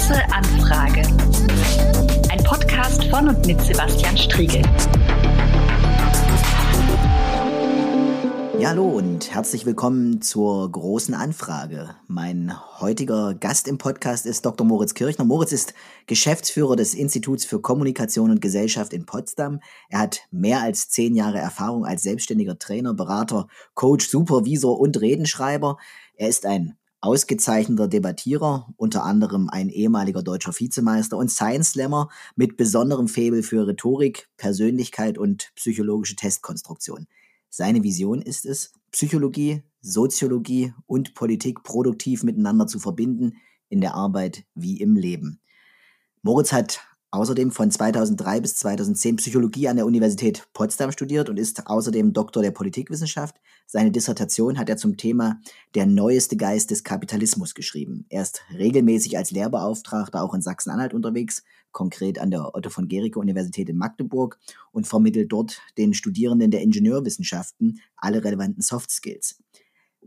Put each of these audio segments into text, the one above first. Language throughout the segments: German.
Große Anfrage. Ein Podcast von und mit Sebastian Striegel. Ja, hallo und herzlich willkommen zur großen Anfrage. Mein heutiger Gast im Podcast ist Dr. Moritz Kirchner. Moritz ist Geschäftsführer des Instituts für Kommunikation und Gesellschaft in Potsdam. Er hat mehr als zehn Jahre Erfahrung als selbstständiger Trainer, Berater, Coach, Supervisor und Redenschreiber. Er ist ein ausgezeichneter Debattierer, unter anderem ein ehemaliger deutscher Vizemeister und Science Slammer mit besonderem Faible für Rhetorik, Persönlichkeit und psychologische Testkonstruktion. Seine Vision ist es, Psychologie, Soziologie und Politik produktiv miteinander zu verbinden, in der Arbeit wie im Leben. Moritz hat außerdem von 2003 bis 2010 Psychologie an der Universität Potsdam studiert und ist außerdem Doktor der Politikwissenschaft. Seine Dissertation hat er zum Thema Der neueste Geist des Kapitalismus geschrieben. Er ist regelmäßig als Lehrbeauftragter auch in Sachsen-Anhalt unterwegs, konkret an der Otto von Gericke Universität in Magdeburg und vermittelt dort den Studierenden der Ingenieurwissenschaften alle relevanten Soft Skills.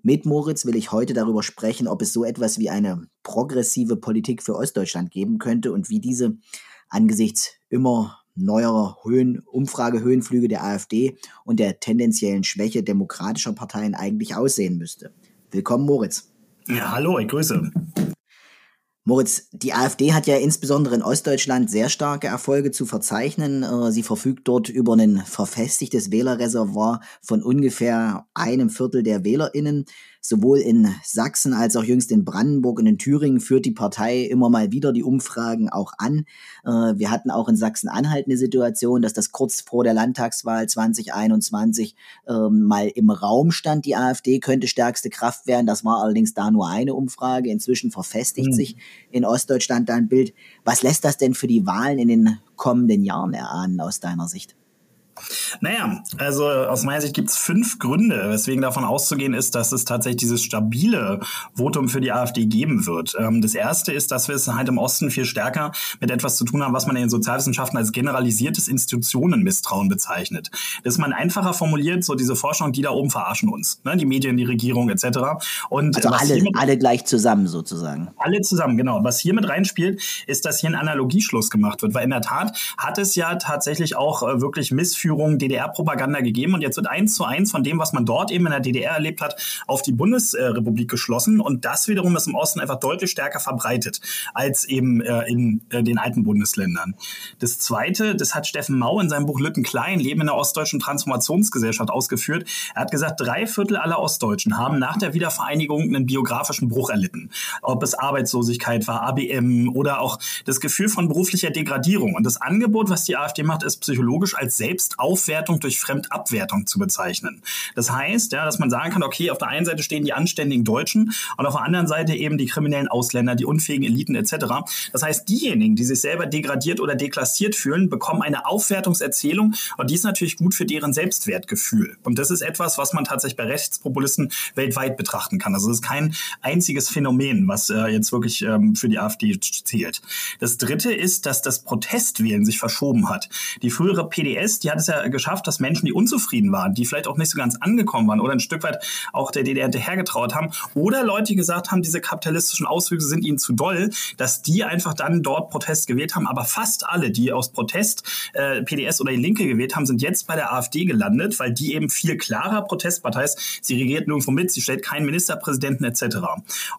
Mit Moritz will ich heute darüber sprechen, ob es so etwas wie eine progressive Politik für Ostdeutschland geben könnte und wie diese angesichts immer neuerer Höhen, Umfragehöhenflüge der AfD und der tendenziellen Schwäche demokratischer Parteien eigentlich aussehen müsste. Willkommen, Moritz. Ja, hallo, ich grüße. Moritz, die AfD hat ja insbesondere in Ostdeutschland sehr starke Erfolge zu verzeichnen. Äh, sie verfügt dort über ein verfestigtes Wählerreservoir von ungefähr einem Viertel der WählerInnen. Sowohl in Sachsen als auch jüngst in Brandenburg und in Thüringen führt die Partei immer mal wieder die Umfragen auch an. Äh, wir hatten auch in Sachsen-Anhalt eine Situation, dass das kurz vor der Landtagswahl 2021 ähm, mal im Raum stand, die AfD könnte stärkste Kraft werden. Das war allerdings da nur eine Umfrage. Inzwischen verfestigt mhm. sich in Ostdeutschland da ein Bild. Was lässt das denn für die Wahlen in den kommenden Jahren erahnen aus deiner Sicht? Naja, also aus meiner Sicht gibt es fünf Gründe, weswegen davon auszugehen ist, dass es tatsächlich dieses stabile Votum für die AfD geben wird. Ähm, das erste ist, dass wir es halt im Osten viel stärker mit etwas zu tun haben, was man in den Sozialwissenschaften als generalisiertes Institutionenmisstrauen bezeichnet. Das ist man einfacher formuliert, so diese Forschung, die da oben verarschen uns, ne? die Medien, die Regierung etc. Und also alle, alle gleich zusammen sozusagen. Alle zusammen, genau. Was hier mit reinspielt, ist, dass hier ein Analogieschluss gemacht wird, weil in der Tat hat es ja tatsächlich auch äh, wirklich Missführungen Kriegsführung, DDR-Propaganda gegeben und jetzt wird eins zu eins von dem, was man dort eben in der DDR erlebt hat, auf die Bundesrepublik geschlossen und das wiederum ist im Osten einfach deutlich stärker verbreitet als eben äh, in äh, den alten Bundesländern. Das Zweite, das hat Steffen Mau in seinem Buch Lütten Klein, Leben in der ostdeutschen Transformationsgesellschaft ausgeführt. Er hat gesagt, drei Viertel aller Ostdeutschen haben nach der Wiedervereinigung einen biografischen Bruch erlitten. Ob es Arbeitslosigkeit war, ABM oder auch das Gefühl von beruflicher Degradierung. Und das Angebot, was die AfD macht, ist psychologisch als selbst Aufwertung durch Fremdabwertung zu bezeichnen. Das heißt, ja, dass man sagen kann, okay, auf der einen Seite stehen die anständigen Deutschen und auf der anderen Seite eben die kriminellen Ausländer, die unfähigen Eliten etc. Das heißt, diejenigen, die sich selber degradiert oder deklassiert fühlen, bekommen eine Aufwertungserzählung und die ist natürlich gut für deren Selbstwertgefühl. Und das ist etwas, was man tatsächlich bei Rechtspopulisten weltweit betrachten kann. Also es ist kein einziges Phänomen, was äh, jetzt wirklich ähm, für die AfD zählt. Das dritte ist, dass das Protestwählen sich verschoben hat. Die frühere PDS, die hat es ja geschafft, dass Menschen, die unzufrieden waren, die vielleicht auch nicht so ganz angekommen waren oder ein Stück weit auch der DDR hinterhergetraut haben oder Leute, die gesagt haben, diese kapitalistischen Auswüchse sind ihnen zu doll, dass die einfach dann dort Protest gewählt haben. Aber fast alle, die aus Protest äh, PDS oder die Linke gewählt haben, sind jetzt bei der AfD gelandet, weil die eben viel klarer Protestpartei ist. Sie regiert nirgendwo mit, sie stellt keinen Ministerpräsidenten etc.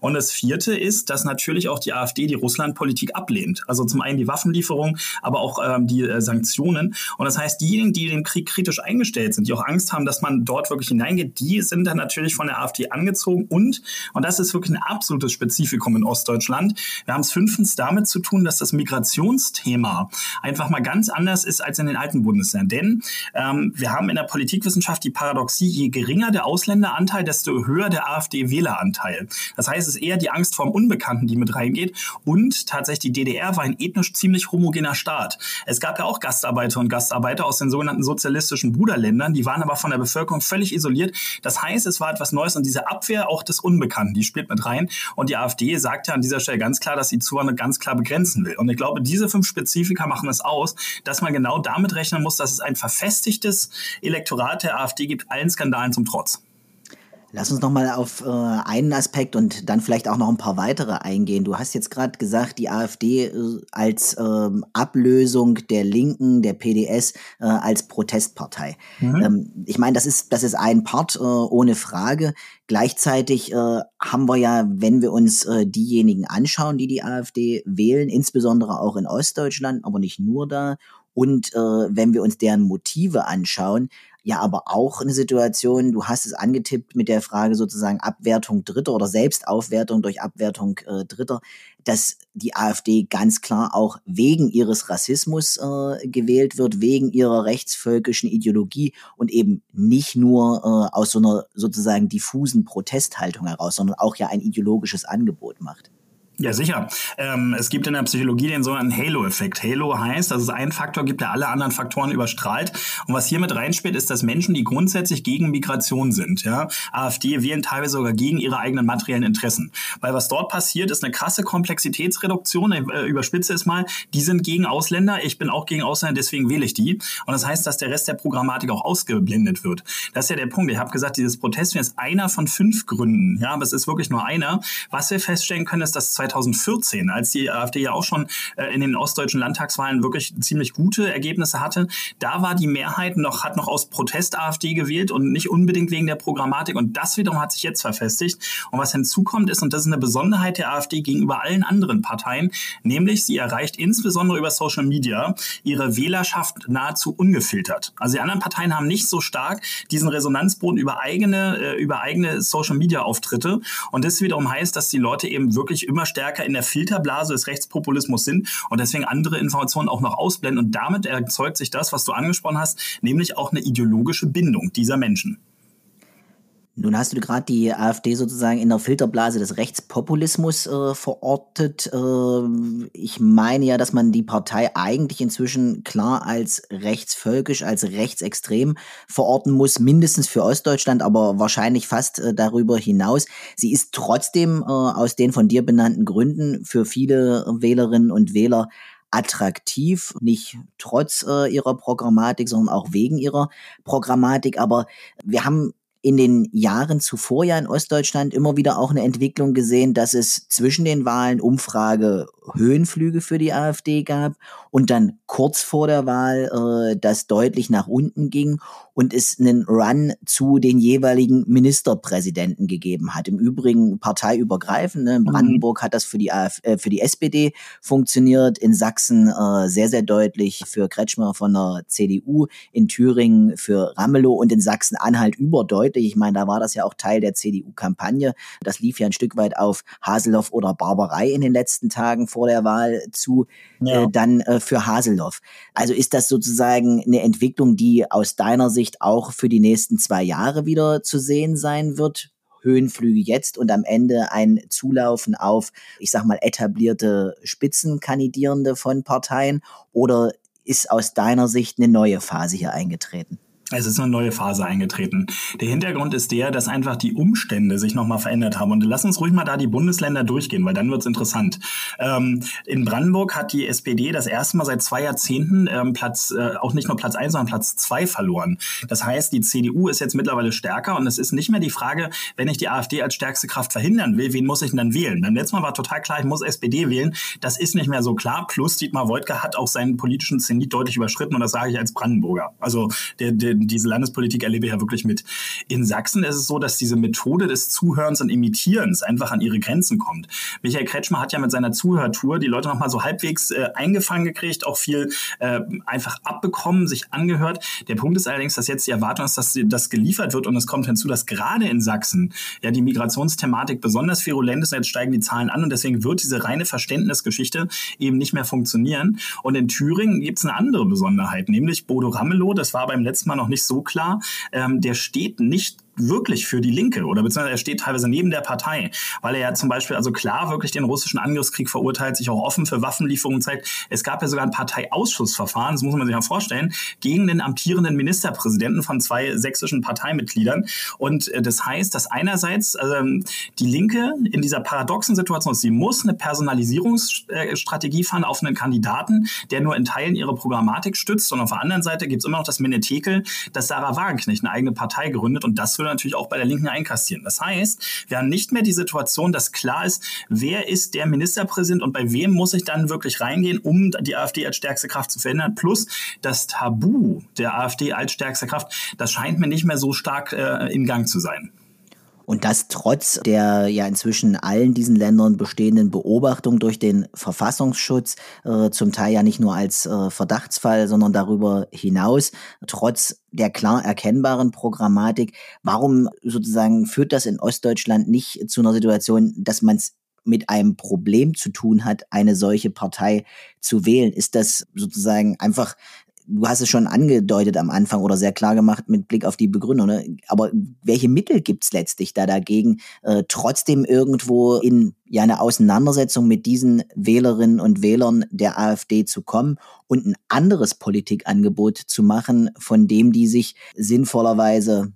Und das vierte ist, dass natürlich auch die AfD die Russlandpolitik ablehnt. Also zum einen die Waffenlieferung, aber auch ähm, die äh, Sanktionen. Und das heißt, diejenigen, die den Krieg kritisch eingestellt sind, die auch Angst haben, dass man dort wirklich hineingeht, die sind dann natürlich von der AfD angezogen und, und das ist wirklich ein absolutes Spezifikum in Ostdeutschland, wir haben es fünftens damit zu tun, dass das Migrationsthema einfach mal ganz anders ist als in den alten Bundesländern. Denn ähm, wir haben in der Politikwissenschaft die Paradoxie, je geringer der Ausländeranteil, desto höher der AfD-Wähleranteil. Das heißt, es ist eher die Angst vor dem Unbekannten, die mit reingeht. Und tatsächlich, die DDR war ein ethnisch ziemlich homogener Staat. Es gab ja auch Gastarbeiter und Gastarbeiter aus den sogenannten sozialistischen Bruderländern. Die waren aber von der Bevölkerung völlig isoliert. Das heißt, es war etwas Neues und diese Abwehr auch des Unbekannten, die spielt mit rein. Und die AfD sagt ja an dieser Stelle ganz klar, dass sie Zuwanderung ganz klar begrenzen will. Und ich glaube, diese fünf Spezifika machen es aus, dass man genau damit rechnen muss, dass es ein verfestigtes Elektorat der AfD gibt, allen Skandalen zum Trotz. Lass uns noch mal auf äh, einen Aspekt und dann vielleicht auch noch ein paar weitere eingehen. Du hast jetzt gerade gesagt, die AfD äh, als ähm, Ablösung der Linken, der PDS äh, als Protestpartei. Mhm. Ähm, ich meine, das ist das ist ein Part äh, ohne Frage. Gleichzeitig äh, haben wir ja, wenn wir uns äh, diejenigen anschauen, die die AfD wählen, insbesondere auch in Ostdeutschland, aber nicht nur da, und äh, wenn wir uns deren Motive anschauen, ja aber auch eine Situation, du hast es angetippt mit der Frage sozusagen Abwertung Dritter oder Selbstaufwertung durch Abwertung äh, Dritter, dass die AfD ganz klar auch wegen ihres Rassismus äh, gewählt wird, wegen ihrer rechtsvölkischen Ideologie und eben nicht nur äh, aus so einer sozusagen diffusen Protesthaltung heraus, sondern auch ja ein ideologisches Angebot macht. Ja, sicher. Ähm, es gibt in der Psychologie den sogenannten Halo-Effekt. Halo heißt, dass es einen Faktor gibt, der alle anderen Faktoren überstrahlt. Und was hier mit reinspielt, ist, dass Menschen, die grundsätzlich gegen Migration sind, ja, AfD wählen teilweise sogar gegen ihre eigenen materiellen Interessen. Weil was dort passiert, ist eine krasse Komplexitätsreduktion. Ich äh, überspitze es mal. Die sind gegen Ausländer, ich bin auch gegen Ausländer, deswegen wähle ich die. Und das heißt, dass der Rest der Programmatik auch ausgeblendet wird. Das ist ja der Punkt. Ich habe gesagt, dieses Protest ist einer von fünf Gründen. Ja, aber es ist wirklich nur einer. Was wir feststellen können, ist, dass 2014, als die AfD ja auch schon äh, in den ostdeutschen Landtagswahlen wirklich ziemlich gute Ergebnisse hatte, da war die Mehrheit noch, hat noch aus Protest AfD gewählt und nicht unbedingt wegen der Programmatik. Und das wiederum hat sich jetzt verfestigt. Und was hinzukommt ist, und das ist eine Besonderheit der AfD gegenüber allen anderen Parteien, nämlich sie erreicht insbesondere über Social Media ihre Wählerschaft nahezu ungefiltert. Also die anderen Parteien haben nicht so stark diesen Resonanzboden über eigene, äh, über eigene Social Media Auftritte. Und das wiederum heißt, dass die Leute eben wirklich immer stärker in der Filterblase des Rechtspopulismus sind und deswegen andere Informationen auch noch ausblenden. Und damit erzeugt sich das, was du angesprochen hast, nämlich auch eine ideologische Bindung dieser Menschen. Nun hast du gerade die AfD sozusagen in der Filterblase des Rechtspopulismus äh, verortet. Äh, ich meine ja, dass man die Partei eigentlich inzwischen klar als rechtsvölkisch, als rechtsextrem verorten muss, mindestens für Ostdeutschland, aber wahrscheinlich fast äh, darüber hinaus. Sie ist trotzdem äh, aus den von dir benannten Gründen für viele Wählerinnen und Wähler attraktiv, nicht trotz äh, ihrer Programmatik, sondern auch wegen ihrer Programmatik. Aber wir haben in den Jahren zuvor ja in Ostdeutschland immer wieder auch eine Entwicklung gesehen, dass es zwischen den Wahlen Umfrage Höhenflüge für die AfD gab und dann kurz vor der Wahl äh, das deutlich nach unten ging und es einen Run zu den jeweiligen Ministerpräsidenten gegeben hat. Im Übrigen parteiübergreifend. Ne? In mhm. Brandenburg mhm. hat das für die, AfD, äh, für die SPD funktioniert, in Sachsen äh, sehr, sehr deutlich für Kretschmer von der CDU, in Thüringen für Ramelow und in Sachsen-Anhalt überdeutlich. Ich meine, da war das ja auch Teil der CDU-Kampagne. Das lief ja ein Stück weit auf Haseloff oder Barbarei in den letzten Tagen vor der Wahl zu, ja. äh, dann äh, für Haseloff. Also ist das sozusagen eine Entwicklung, die aus deiner Sicht Sicht auch für die nächsten zwei Jahre wieder zu sehen sein wird. Höhenflüge jetzt und am Ende ein Zulaufen auf, ich sag mal, etablierte Spitzenkandidierende von Parteien? Oder ist aus deiner Sicht eine neue Phase hier eingetreten? Es ist eine neue Phase eingetreten. Der Hintergrund ist der, dass einfach die Umstände sich nochmal verändert haben. Und lass uns ruhig mal da die Bundesländer durchgehen, weil dann wird's interessant. Ähm, in Brandenburg hat die SPD das erste Mal seit zwei Jahrzehnten ähm, Platz, äh, auch nicht nur Platz eins, sondern Platz zwei verloren. Das heißt, die CDU ist jetzt mittlerweile stärker und es ist nicht mehr die Frage, wenn ich die AfD als stärkste Kraft verhindern will, wen muss ich denn dann wählen? Beim letzten Mal war total klar, ich muss SPD wählen. Das ist nicht mehr so klar. Plus Dietmar Woidke hat auch seinen politischen Zenit deutlich überschritten und das sage ich als Brandenburger. Also der, der diese Landespolitik erlebe ich ja wirklich mit. In Sachsen ist es so, dass diese Methode des Zuhörens und Imitierens einfach an ihre Grenzen kommt. Michael Kretschmer hat ja mit seiner Zuhörtour die Leute nochmal so halbwegs äh, eingefangen gekriegt, auch viel äh, einfach abbekommen, sich angehört. Der Punkt ist allerdings, dass jetzt die Erwartung ist, dass das geliefert wird und es kommt hinzu, dass gerade in Sachsen ja die Migrationsthematik besonders virulent ist. Jetzt steigen die Zahlen an und deswegen wird diese reine Verständnisgeschichte eben nicht mehr funktionieren. Und in Thüringen gibt es eine andere Besonderheit, nämlich Bodo Ramelow, das war beim letzten Mal noch nicht so klar, ähm, der steht nicht wirklich für die Linke oder beziehungsweise er steht teilweise neben der Partei, weil er ja zum Beispiel also klar wirklich den russischen Angriffskrieg verurteilt, sich auch offen für Waffenlieferungen zeigt. Es gab ja sogar ein Parteiausschussverfahren, das muss man sich mal vorstellen, gegen den amtierenden Ministerpräsidenten von zwei sächsischen Parteimitgliedern. Und äh, das heißt, dass einerseits ähm, die Linke in dieser paradoxen Situation ist, sie muss eine Personalisierungsstrategie fahren auf einen Kandidaten, der nur in Teilen ihre Programmatik stützt. Und auf der anderen Seite gibt es immer noch das Menetekel, dass Sarah Wagenknecht eine eigene Partei gründet und das wird würde natürlich auch bei der Linken einkassieren. Das heißt, wir haben nicht mehr die Situation, dass klar ist, wer ist der Ministerpräsident und bei wem muss ich dann wirklich reingehen, um die AfD als stärkste Kraft zu verändern. Plus das Tabu der AfD als stärkste Kraft, das scheint mir nicht mehr so stark äh, in Gang zu sein. Und das trotz der ja inzwischen allen diesen Ländern bestehenden Beobachtung durch den Verfassungsschutz, äh, zum Teil ja nicht nur als äh, Verdachtsfall, sondern darüber hinaus, trotz der klar erkennbaren Programmatik. Warum sozusagen führt das in Ostdeutschland nicht zu einer Situation, dass man es mit einem Problem zu tun hat, eine solche Partei zu wählen? Ist das sozusagen einfach du hast es schon angedeutet am Anfang oder sehr klar gemacht mit Blick auf die Begründung. Ne? Aber welche Mittel gibt's letztlich da dagegen, äh, trotzdem irgendwo in ja eine Auseinandersetzung mit diesen Wählerinnen und Wählern der AfD zu kommen und ein anderes Politikangebot zu machen, von dem die sich sinnvollerweise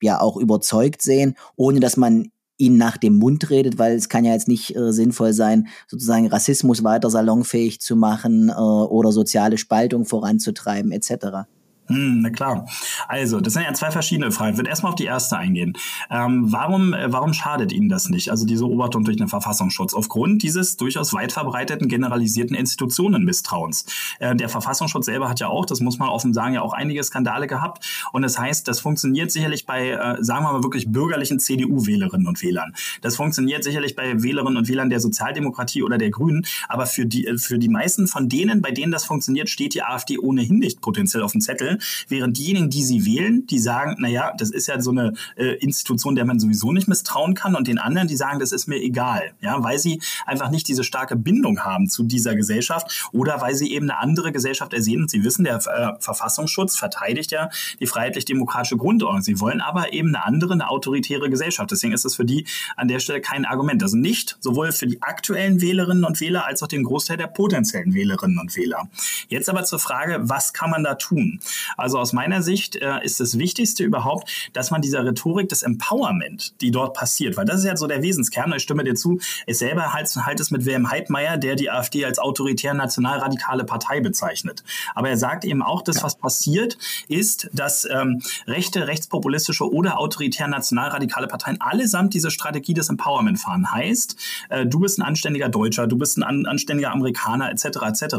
ja auch überzeugt sehen, ohne dass man ihn nach dem Mund redet, weil es kann ja jetzt nicht äh, sinnvoll sein, sozusagen Rassismus weiter salonfähig zu machen äh, oder soziale Spaltung voranzutreiben etc. Hm, na klar. Also, das sind ja zwei verschiedene Fragen. Ich würde erstmal auf die erste eingehen. Ähm, warum, äh, warum schadet Ihnen das nicht, also diese Beobachtung durch den Verfassungsschutz? Aufgrund dieses durchaus weit verbreiteten, generalisierten Institutionenmisstrauens. Äh, der Verfassungsschutz selber hat ja auch, das muss man offen sagen, ja auch einige Skandale gehabt. Und das heißt, das funktioniert sicherlich bei, äh, sagen wir mal, wirklich bürgerlichen CDU-Wählerinnen und Wählern. Das funktioniert sicherlich bei Wählerinnen und Wählern der Sozialdemokratie oder der Grünen. Aber für die, äh, für die meisten von denen, bei denen das funktioniert, steht die AfD ohnehin nicht potenziell auf dem Zettel während diejenigen, die sie wählen, die sagen, naja, das ist ja so eine äh, Institution, der man sowieso nicht misstrauen kann und den anderen, die sagen, das ist mir egal, ja, weil sie einfach nicht diese starke Bindung haben zu dieser Gesellschaft oder weil sie eben eine andere Gesellschaft ersehen und sie wissen, der äh, Verfassungsschutz verteidigt ja die freiheitlich-demokratische Grundordnung. Sie wollen aber eben eine andere, eine autoritäre Gesellschaft. Deswegen ist es für die an der Stelle kein Argument. Also nicht sowohl für die aktuellen Wählerinnen und Wähler als auch den Großteil der potenziellen Wählerinnen und Wähler. Jetzt aber zur Frage, was kann man da tun? Also aus meiner Sicht äh, ist das Wichtigste überhaupt, dass man dieser Rhetorik des Empowerment, die dort passiert, weil das ist ja so der Wesenskern, ich stimme dir zu, ist selber halt, halt es mit Wilhelm Heidmeier, der die AfD als autoritär nationalradikale Partei bezeichnet. Aber er sagt eben auch, dass was passiert ist, dass ähm, rechte, rechtspopulistische oder autoritär nationalradikale Parteien allesamt diese Strategie des Empowerment fahren. Heißt, äh, du bist ein anständiger Deutscher, du bist ein an, anständiger Amerikaner etc. etc.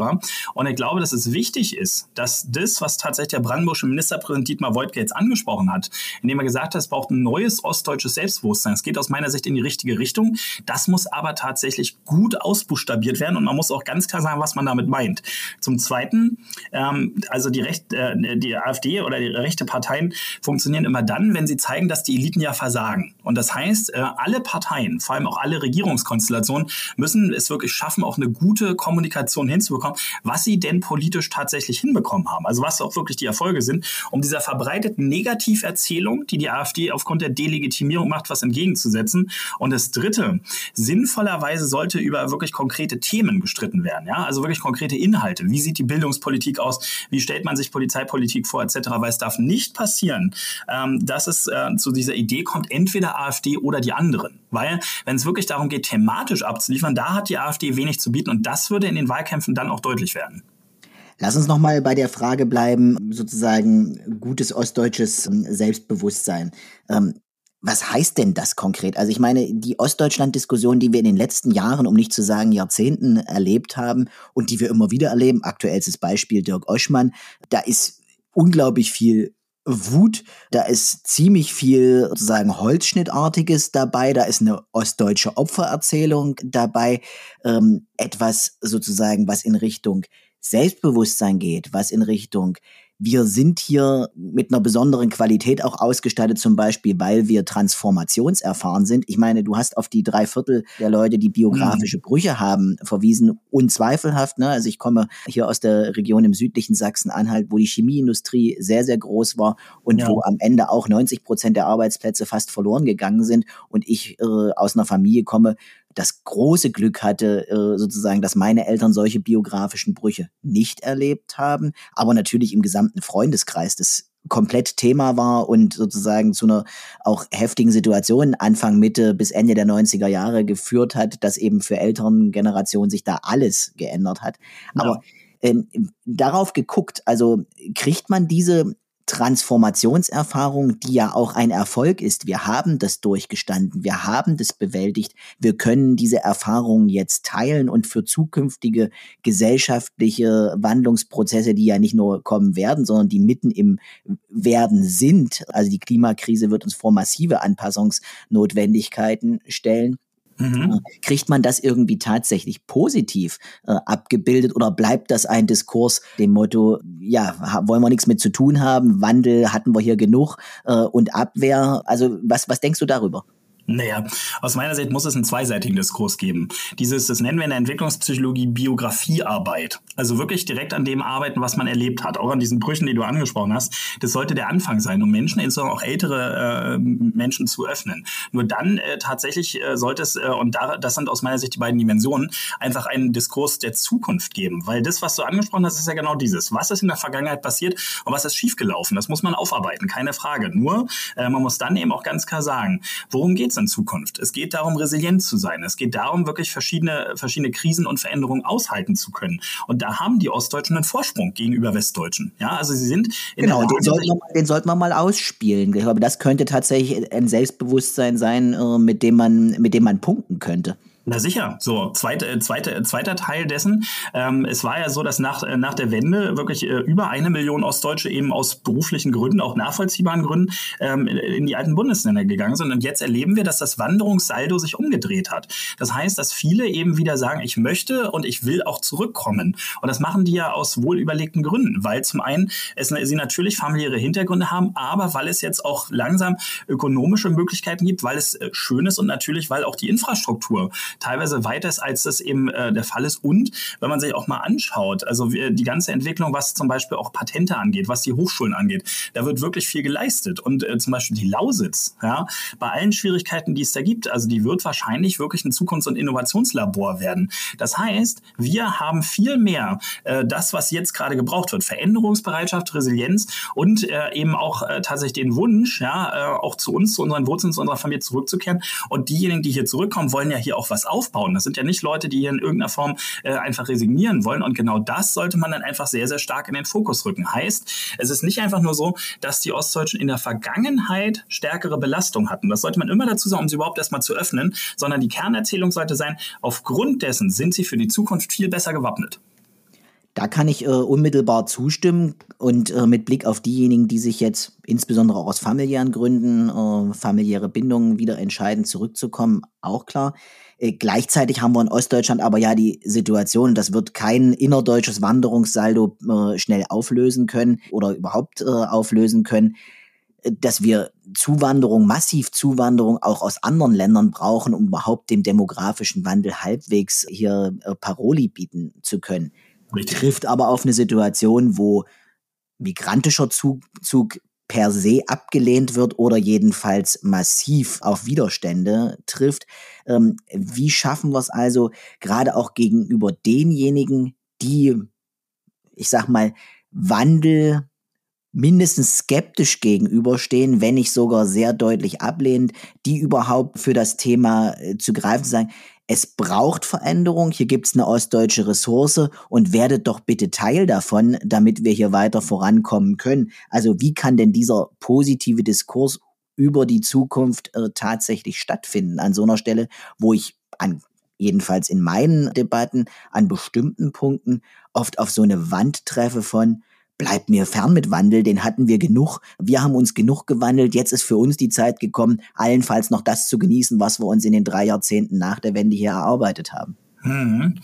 Und ich glaube, dass es wichtig ist, dass das, was tatsächlich der brandenburgische Ministerpräsident Dietmar Woidke jetzt angesprochen hat, indem er gesagt hat, es braucht ein neues ostdeutsches Selbstbewusstsein. Es geht aus meiner Sicht in die richtige Richtung. Das muss aber tatsächlich gut ausbuchstabiert werden und man muss auch ganz klar sagen, was man damit meint. Zum Zweiten, ähm, also die, Recht, äh, die AfD oder die rechte Parteien funktionieren immer dann, wenn sie zeigen, dass die Eliten ja versagen. Und das heißt, äh, alle Parteien, vor allem auch alle Regierungskonstellationen, müssen es wirklich schaffen, auch eine gute Kommunikation hinzubekommen, was sie denn politisch tatsächlich hinbekommen haben. Also was auch wirklich die Erfolge sind, um dieser verbreiteten Negativerzählung, die die AfD aufgrund der Delegitimierung macht, was entgegenzusetzen. Und das Dritte, sinnvollerweise sollte über wirklich konkrete Themen gestritten werden. Ja? Also wirklich konkrete Inhalte. Wie sieht die Bildungspolitik aus? Wie stellt man sich Polizeipolitik vor, etc. Weil es darf nicht passieren, ähm, dass es äh, zu dieser Idee kommt, entweder AfD oder die anderen. Weil, wenn es wirklich darum geht, thematisch abzuliefern, da hat die AfD wenig zu bieten und das würde in den Wahlkämpfen dann auch deutlich werden. Lass uns nochmal bei der Frage bleiben, sozusagen gutes ostdeutsches ähm, Selbstbewusstsein. Ähm, was heißt denn das konkret? Also ich meine, die Ostdeutschland-Diskussion, die wir in den letzten Jahren, um nicht zu sagen Jahrzehnten erlebt haben und die wir immer wieder erleben, aktuellstes Beispiel Dirk Oschmann, da ist unglaublich viel Wut, da ist ziemlich viel sozusagen Holzschnittartiges dabei, da ist eine ostdeutsche Opfererzählung dabei, ähm, etwas sozusagen, was in Richtung Selbstbewusstsein geht, was in Richtung wir sind hier mit einer besonderen Qualität auch ausgestattet, zum Beispiel, weil wir transformationserfahren sind. Ich meine, du hast auf die drei Viertel der Leute, die biografische mhm. Brüche haben, verwiesen, unzweifelhaft. Ne? Also ich komme hier aus der Region im südlichen Sachsen-Anhalt, wo die Chemieindustrie sehr, sehr groß war und ja. wo am Ende auch 90 Prozent der Arbeitsplätze fast verloren gegangen sind. Und ich äh, aus einer Familie komme, das große Glück hatte, äh, sozusagen, dass meine Eltern solche biografischen Brüche nicht erlebt haben, aber natürlich im gesamten Freundeskreis das komplett Thema war und sozusagen zu einer auch heftigen Situation Anfang, Mitte bis Ende der 90er Jahre geführt hat, dass eben für älteren Generationen sich da alles geändert hat. Ja. Aber ähm, darauf geguckt, also kriegt man diese Transformationserfahrung, die ja auch ein Erfolg ist. Wir haben das durchgestanden, wir haben das bewältigt, wir können diese Erfahrungen jetzt teilen und für zukünftige gesellschaftliche Wandlungsprozesse, die ja nicht nur kommen werden, sondern die mitten im Werden sind. Also die Klimakrise wird uns vor massive Anpassungsnotwendigkeiten stellen Mhm. Kriegt man das irgendwie tatsächlich positiv äh, abgebildet oder bleibt das ein Diskurs dem Motto, ja, wollen wir nichts mit zu tun haben, Wandel hatten wir hier genug äh, und Abwehr? Also was, was denkst du darüber? Naja, aus meiner Sicht muss es einen zweiseitigen Diskurs geben. Dieses, das nennen wir in der Entwicklungspsychologie Biografiearbeit. Also wirklich direkt an dem arbeiten, was man erlebt hat. Auch an diesen Brüchen, die du angesprochen hast. Das sollte der Anfang sein, um Menschen, insbesondere auch ältere äh, Menschen zu öffnen. Nur dann äh, tatsächlich äh, sollte es, äh, und da, das sind aus meiner Sicht die beiden Dimensionen, einfach einen Diskurs der Zukunft geben. Weil das, was du angesprochen hast, ist ja genau dieses. Was ist in der Vergangenheit passiert und was ist schiefgelaufen? Das muss man aufarbeiten, keine Frage. Nur, äh, man muss dann eben auch ganz klar sagen, worum geht's in Zukunft. Es geht darum, resilient zu sein. Es geht darum, wirklich verschiedene, verschiedene Krisen und Veränderungen aushalten zu können. Und da haben die Ostdeutschen einen Vorsprung gegenüber Westdeutschen. Ja, also sie sind genau. Den sollten, wir, den sollten wir mal ausspielen. Ich glaube, das könnte tatsächlich ein Selbstbewusstsein sein, äh, mit dem man, mit dem man punkten könnte. Na sicher, so zweite, äh, zweite, äh, zweiter Teil dessen. Ähm, es war ja so, dass nach, äh, nach der Wende wirklich äh, über eine Million Ostdeutsche eben aus beruflichen Gründen, auch nachvollziehbaren Gründen, ähm, in die alten Bundesländer gegangen sind. Und jetzt erleben wir, dass das Wanderungssaldo sich umgedreht hat. Das heißt, dass viele eben wieder sagen, ich möchte und ich will auch zurückkommen. Und das machen die ja aus wohlüberlegten Gründen, weil zum einen es, sie natürlich familiäre Hintergründe haben, aber weil es jetzt auch langsam ökonomische Möglichkeiten gibt, weil es schön ist und natürlich, weil auch die Infrastruktur teilweise weiter ist, als das eben äh, der Fall ist. Und wenn man sich auch mal anschaut, also die ganze Entwicklung, was zum Beispiel auch Patente angeht, was die Hochschulen angeht, da wird wirklich viel geleistet. Und äh, zum Beispiel die Lausitz, ja, bei allen Schwierigkeiten, die es da gibt, also die wird wahrscheinlich wirklich ein Zukunfts- und Innovationslabor werden. Das heißt, wir haben viel mehr äh, das, was jetzt gerade gebraucht wird. Veränderungsbereitschaft, Resilienz und äh, eben auch äh, tatsächlich den Wunsch, ja, äh, auch zu uns, zu unseren Wurzeln, zu unserer Familie zurückzukehren. Und diejenigen, die hier zurückkommen, wollen ja hier auch was aufbauen. Das sind ja nicht Leute, die hier in irgendeiner Form äh, einfach resignieren wollen. Und genau das sollte man dann einfach sehr, sehr stark in den Fokus rücken. Heißt, es ist nicht einfach nur so, dass die Ostdeutschen in der Vergangenheit stärkere Belastung hatten. Das sollte man immer dazu sagen, um sie überhaupt erstmal zu öffnen, sondern die Kernerzählung sollte sein, aufgrund dessen sind sie für die Zukunft viel besser gewappnet. Da kann ich äh, unmittelbar zustimmen und äh, mit Blick auf diejenigen, die sich jetzt insbesondere aus familiären Gründen, äh, familiäre Bindungen wieder entscheiden, zurückzukommen, auch klar. Äh, gleichzeitig haben wir in Ostdeutschland aber ja die Situation, das wird kein innerdeutsches Wanderungssaldo äh, schnell auflösen können oder überhaupt äh, auflösen können, äh, dass wir Zuwanderung, massiv Zuwanderung auch aus anderen Ländern brauchen, um überhaupt dem demografischen Wandel halbwegs hier äh, Paroli bieten zu können. Richtig. Trifft aber auf eine Situation, wo migrantischer Zug, Zug per se abgelehnt wird oder jedenfalls massiv auf Widerstände trifft. Ähm, wie schaffen wir es also gerade auch gegenüber denjenigen, die, ich sag mal, Wandel mindestens skeptisch gegenüberstehen, wenn nicht sogar sehr deutlich ablehnend, die überhaupt für das Thema äh, zu greifen, zu sagen, es braucht Veränderung, hier gibt es eine ostdeutsche Ressource. Und werdet doch bitte Teil davon, damit wir hier weiter vorankommen können. Also wie kann denn dieser positive Diskurs über die Zukunft äh, tatsächlich stattfinden? An so einer Stelle, wo ich an jedenfalls in meinen Debatten an bestimmten Punkten oft auf so eine Wand treffe von bleibt mir fern mit Wandel, den hatten wir genug. Wir haben uns genug gewandelt. Jetzt ist für uns die Zeit gekommen, allenfalls noch das zu genießen, was wir uns in den drei Jahrzehnten nach der Wende hier erarbeitet haben. Mhm.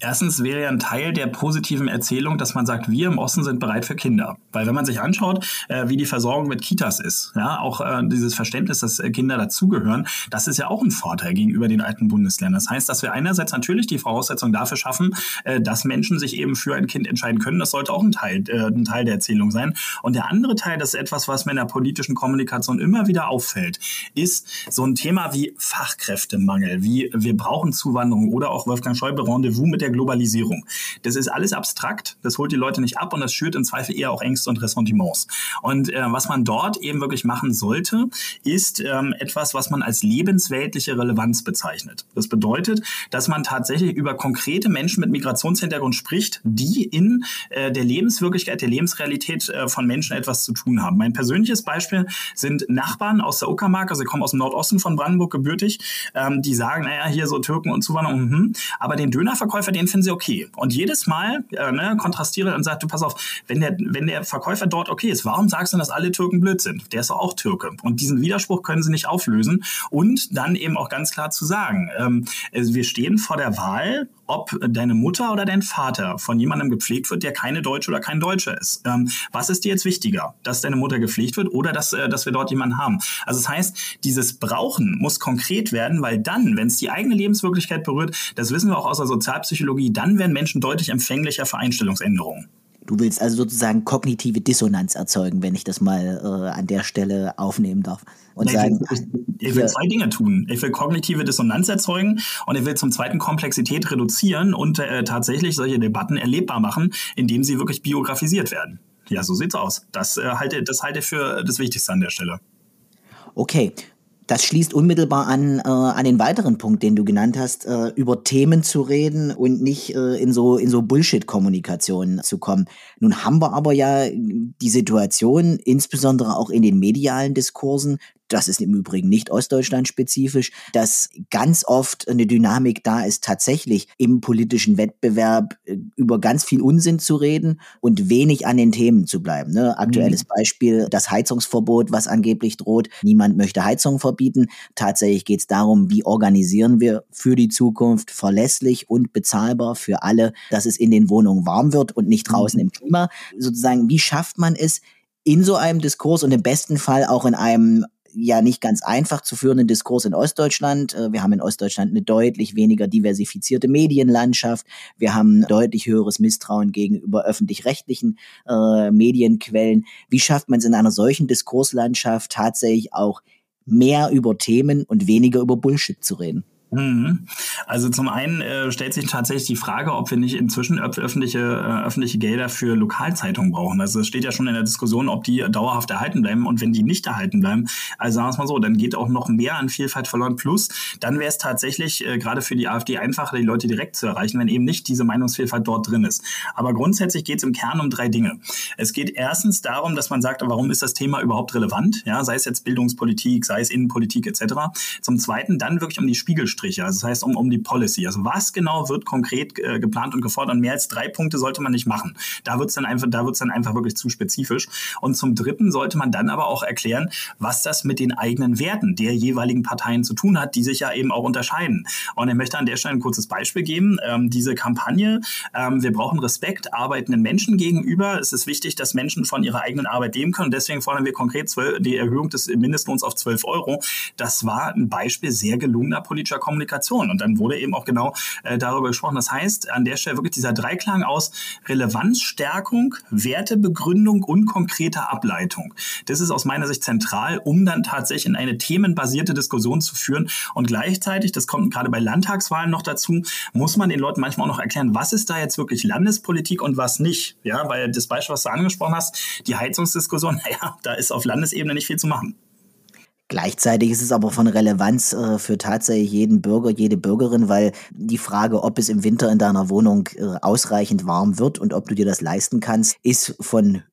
Erstens wäre ja ein Teil der positiven Erzählung, dass man sagt, wir im Osten sind bereit für Kinder. Weil wenn man sich anschaut, äh, wie die Versorgung mit Kitas ist, ja, auch äh, dieses Verständnis, dass äh, Kinder dazugehören, das ist ja auch ein Vorteil gegenüber den alten Bundesländern. Das heißt, dass wir einerseits natürlich die Voraussetzung dafür schaffen, äh, dass Menschen sich eben für ein Kind entscheiden können. Das sollte auch ein Teil, äh, ein Teil der Erzählung sein. Und der andere Teil, das ist etwas, was mir in der politischen Kommunikation immer wieder auffällt, ist so ein Thema wie Fachkräftemangel, wie wir brauchen Zuwanderung oder auch Wolfgang Schäuble, Rendezvous mit der Globalisierung. Das ist alles abstrakt, das holt die Leute nicht ab und das schürt im Zweifel eher auch Ängste und Ressentiments. Und äh, was man dort eben wirklich machen sollte, ist ähm, etwas, was man als lebensweltliche Relevanz bezeichnet. Das bedeutet, dass man tatsächlich über konkrete Menschen mit Migrationshintergrund spricht, die in äh, der Lebenswirklichkeit, der Lebensrealität äh, von Menschen etwas zu tun haben. Mein persönliches Beispiel sind Nachbarn aus der Uckermark, also sie kommen aus dem Nordosten von Brandenburg gebürtig, ähm, die sagen, naja, hier so Türken und Zuwanderung, mh. Aber den Dönerverkäufer, den finden sie okay. Und jedes Mal äh, ne, kontrastiere und sagt, du pass auf, wenn der, wenn der Verkäufer dort okay ist, warum sagst du, dass alle Türken blöd sind? Der ist auch Türke. Und diesen Widerspruch können sie nicht auflösen. Und dann eben auch ganz klar zu sagen, ähm, also wir stehen vor der Wahl, ob deine Mutter oder dein Vater von jemandem gepflegt wird, der keine Deutsche oder kein Deutscher ist. Ähm, was ist dir jetzt wichtiger, dass deine Mutter gepflegt wird oder dass, äh, dass wir dort jemanden haben? Also das heißt, dieses Brauchen muss konkret werden, weil dann, wenn es die eigene Lebenswirklichkeit berührt, das wissen wir auch aus der Sozialpsychologie, dann werden Menschen deutlich empfänglicher für Einstellungsänderungen. Du willst also sozusagen kognitive Dissonanz erzeugen, wenn ich das mal äh, an der Stelle aufnehmen darf. Und nee, sagen, ich, ich, ich will zwei Dinge tun. Ich will kognitive Dissonanz erzeugen und ich will zum zweiten Komplexität reduzieren und äh, tatsächlich solche Debatten erlebbar machen, indem sie wirklich biografisiert werden. Ja, so sieht's aus. Das äh, halte, das halte ich für das Wichtigste an der Stelle. Okay, das schließt unmittelbar an, äh, an den weiteren Punkt, den du genannt hast, äh, über Themen zu reden und nicht äh, in so, in so Bullshit-Kommunikation zu kommen. Nun haben wir aber ja die Situation, insbesondere auch in den medialen Diskursen, das ist im Übrigen nicht Ostdeutschland spezifisch, dass ganz oft eine Dynamik da ist, tatsächlich im politischen Wettbewerb äh, über ganz viel Unsinn zu reden und wenig an den Themen zu bleiben. Ne? Aktuelles mhm. Beispiel, das Heizungsverbot, was angeblich droht. Niemand möchte Heizung verbieten. Tatsächlich geht es darum, wie organisieren wir für die Zukunft verlässlich und bezahlbar für alle, dass es in den Wohnungen warm wird und nicht draußen mhm. im Klima. Sozusagen, wie schafft man es, in so einem Diskurs und im besten Fall auch in einem ja nicht ganz einfach zu führenden Diskurs in Ostdeutschland. Äh, wir haben in Ostdeutschland eine deutlich weniger diversifizierte Medienlandschaft. Wir haben deutlich höheres Misstrauen gegenüber öffentlich-rechtlichen äh, Medienquellen. Wie schafft man es in einer solchen Diskurslandschaft tatsächlich auch mehr über Themen und weniger über Bullshit zu reden? Mhm. Also zum einen äh, stellt sich tatsächlich die Frage, ob wir nicht inzwischen öffentliche, äh, öffentliche Gelder für Lokalzeitungen brauchen. Also es steht ja schon in der Diskussion, ob die dauerhaft erhalten bleiben und wenn die nicht erhalten bleiben, also sagen wir es mal so, dann geht auch noch mehr an Vielfalt verloren. Plus, dann wäre es tatsächlich äh, gerade für die AfD einfacher, die Leute direkt zu erreichen, wenn eben nicht diese Meinungsvielfalt dort drin ist. Aber grundsätzlich geht es im Kern um drei Dinge. Es geht erstens darum, dass man sagt, warum ist das Thema überhaupt relevant? Ja, sei es jetzt Bildungspolitik, sei es Innenpolitik etc. Zum Zweiten dann wirklich um die Spiegelstriche Anstriche, also das heißt um, um die Policy. Also was genau wird konkret äh, geplant und gefordert? Mehr als drei Punkte sollte man nicht machen. Da wird es dann einfach, da dann einfach wirklich zu spezifisch. Und zum Dritten sollte man dann aber auch erklären, was das mit den eigenen Werten der jeweiligen Parteien zu tun hat, die sich ja eben auch unterscheiden. Und ich möchte an der Stelle ein kurzes Beispiel geben. Ähm, diese Kampagne, ähm, wir brauchen Respekt arbeitenden Menschen gegenüber. Es ist wichtig, dass Menschen von ihrer eigenen Arbeit leben können. Deswegen fordern wir konkret 12, die Erhöhung des Mindestlohns auf 12 Euro. Das war ein Beispiel sehr gelungener politischer Kommunikation Kommunikation. Und dann wurde eben auch genau äh, darüber gesprochen. Das heißt, an der Stelle wirklich dieser Dreiklang aus Relevanzstärkung, Wertebegründung und konkreter Ableitung. Das ist aus meiner Sicht zentral, um dann tatsächlich in eine themenbasierte Diskussion zu führen. Und gleichzeitig, das kommt gerade bei Landtagswahlen noch dazu, muss man den Leuten manchmal auch noch erklären, was ist da jetzt wirklich Landespolitik und was nicht. Ja, weil das Beispiel, was du angesprochen hast, die Heizungsdiskussion, naja, da ist auf Landesebene nicht viel zu machen. Gleichzeitig ist es aber von Relevanz äh, für tatsächlich jeden Bürger, jede Bürgerin, weil die Frage, ob es im Winter in deiner Wohnung äh, ausreichend warm wird und ob du dir das leisten kannst, ist von